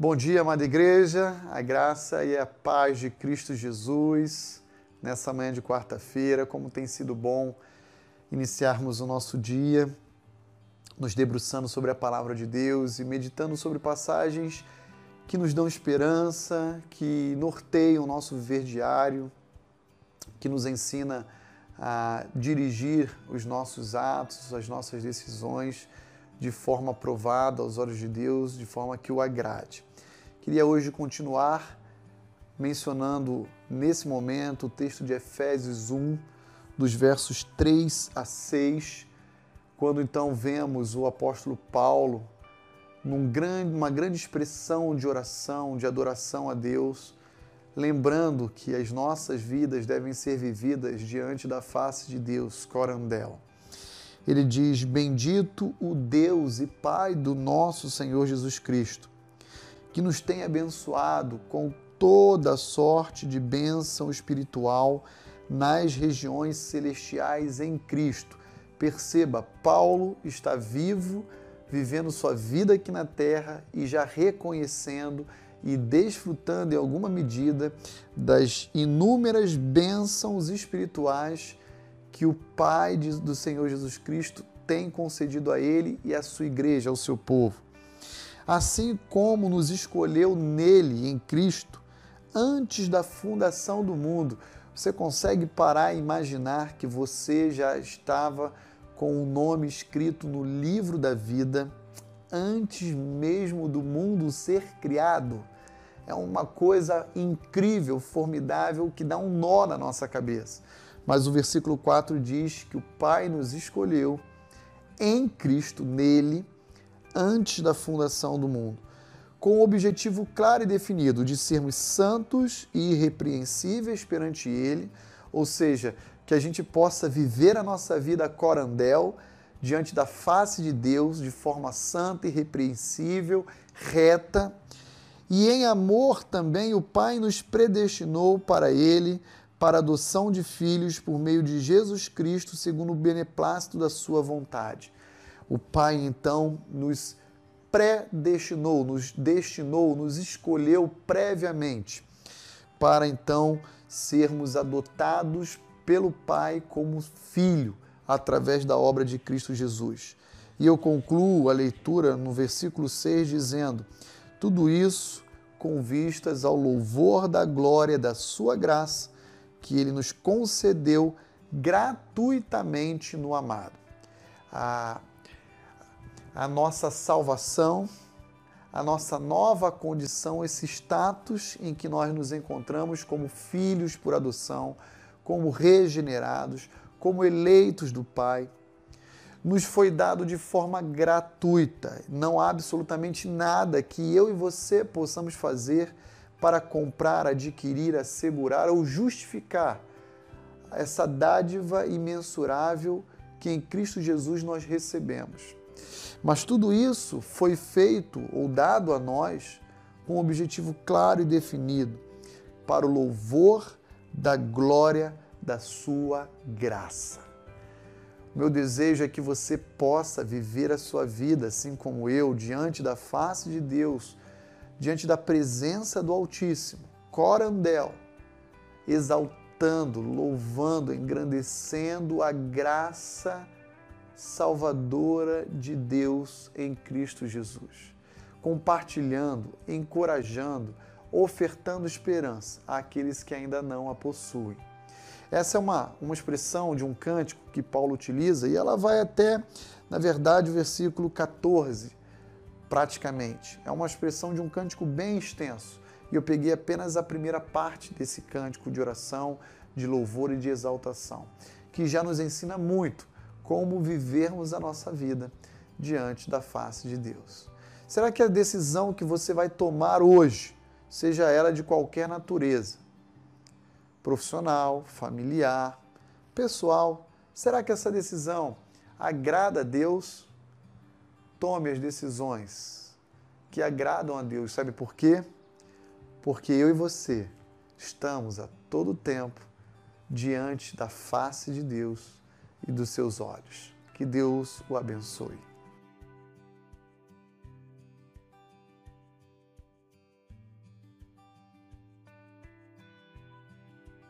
Bom dia, amada igreja, a graça e a paz de Cristo Jesus nessa manhã de quarta-feira. Como tem sido bom iniciarmos o nosso dia nos debruçando sobre a palavra de Deus e meditando sobre passagens que nos dão esperança, que norteiam o nosso viver diário, que nos ensina a dirigir os nossos atos, as nossas decisões de forma aprovada aos olhos de Deus, de forma que o agrade. Queria hoje continuar mencionando nesse momento o texto de Efésios 1, dos versos 3 a 6, quando então vemos o apóstolo Paulo num grande, grande expressão de oração, de adoração a Deus, lembrando que as nossas vidas devem ser vividas diante da face de Deus, corandel. Ele diz: Bendito o Deus e Pai do nosso Senhor Jesus Cristo que nos tem abençoado com toda sorte de bênção espiritual nas regiões celestiais em Cristo. Perceba, Paulo está vivo, vivendo sua vida aqui na terra e já reconhecendo e desfrutando em alguma medida das inúmeras bênçãos espirituais que o Pai do Senhor Jesus Cristo tem concedido a ele e à sua igreja, ao seu povo assim como nos escolheu nele, em Cristo, antes da fundação do mundo. Você consegue parar e imaginar que você já estava com o nome escrito no livro da vida antes mesmo do mundo ser criado? É uma coisa incrível, formidável, que dá um nó na nossa cabeça. Mas o versículo 4 diz que o Pai nos escolheu em Cristo, nele, antes da fundação do mundo, com o objetivo claro e definido de sermos santos e irrepreensíveis perante Ele, ou seja, que a gente possa viver a nossa vida corandel diante da face de Deus de forma santa, irrepreensível, reta. E em amor também o Pai nos predestinou para Ele, para adoção de filhos por meio de Jesus Cristo, segundo o beneplácito da Sua vontade o Pai então nos predestinou, nos destinou, nos escolheu previamente para então sermos adotados pelo Pai como filho através da obra de Cristo Jesus. E eu concluo a leitura no versículo 6 dizendo: tudo isso com vistas ao louvor da glória da sua graça que ele nos concedeu gratuitamente no amado. A a nossa salvação, a nossa nova condição, esse status em que nós nos encontramos como filhos por adoção, como regenerados, como eleitos do Pai, nos foi dado de forma gratuita. Não há absolutamente nada que eu e você possamos fazer para comprar, adquirir, assegurar ou justificar essa dádiva imensurável que em Cristo Jesus nós recebemos. Mas tudo isso foi feito ou dado a nós com um objetivo claro e definido para o louvor da glória da sua graça. Meu desejo é que você possa viver a sua vida assim como eu, diante da face de Deus, diante da presença do Altíssimo, corandel, exaltando, louvando, engrandecendo a graça salvadora de Deus em Cristo Jesus, compartilhando, encorajando, ofertando esperança àqueles que ainda não a possuem. Essa é uma, uma expressão de um cântico que Paulo utiliza e ela vai até, na verdade, o versículo 14, praticamente. É uma expressão de um cântico bem extenso. E eu peguei apenas a primeira parte desse cântico de oração, de louvor e de exaltação, que já nos ensina muito como vivermos a nossa vida diante da face de Deus. Será que a decisão que você vai tomar hoje, seja ela de qualquer natureza, profissional, familiar, pessoal, será que essa decisão agrada a Deus? Tome as decisões que agradam a Deus. Sabe por quê? Porque eu e você estamos a todo tempo diante da face de Deus e dos seus olhos. Que Deus o abençoe.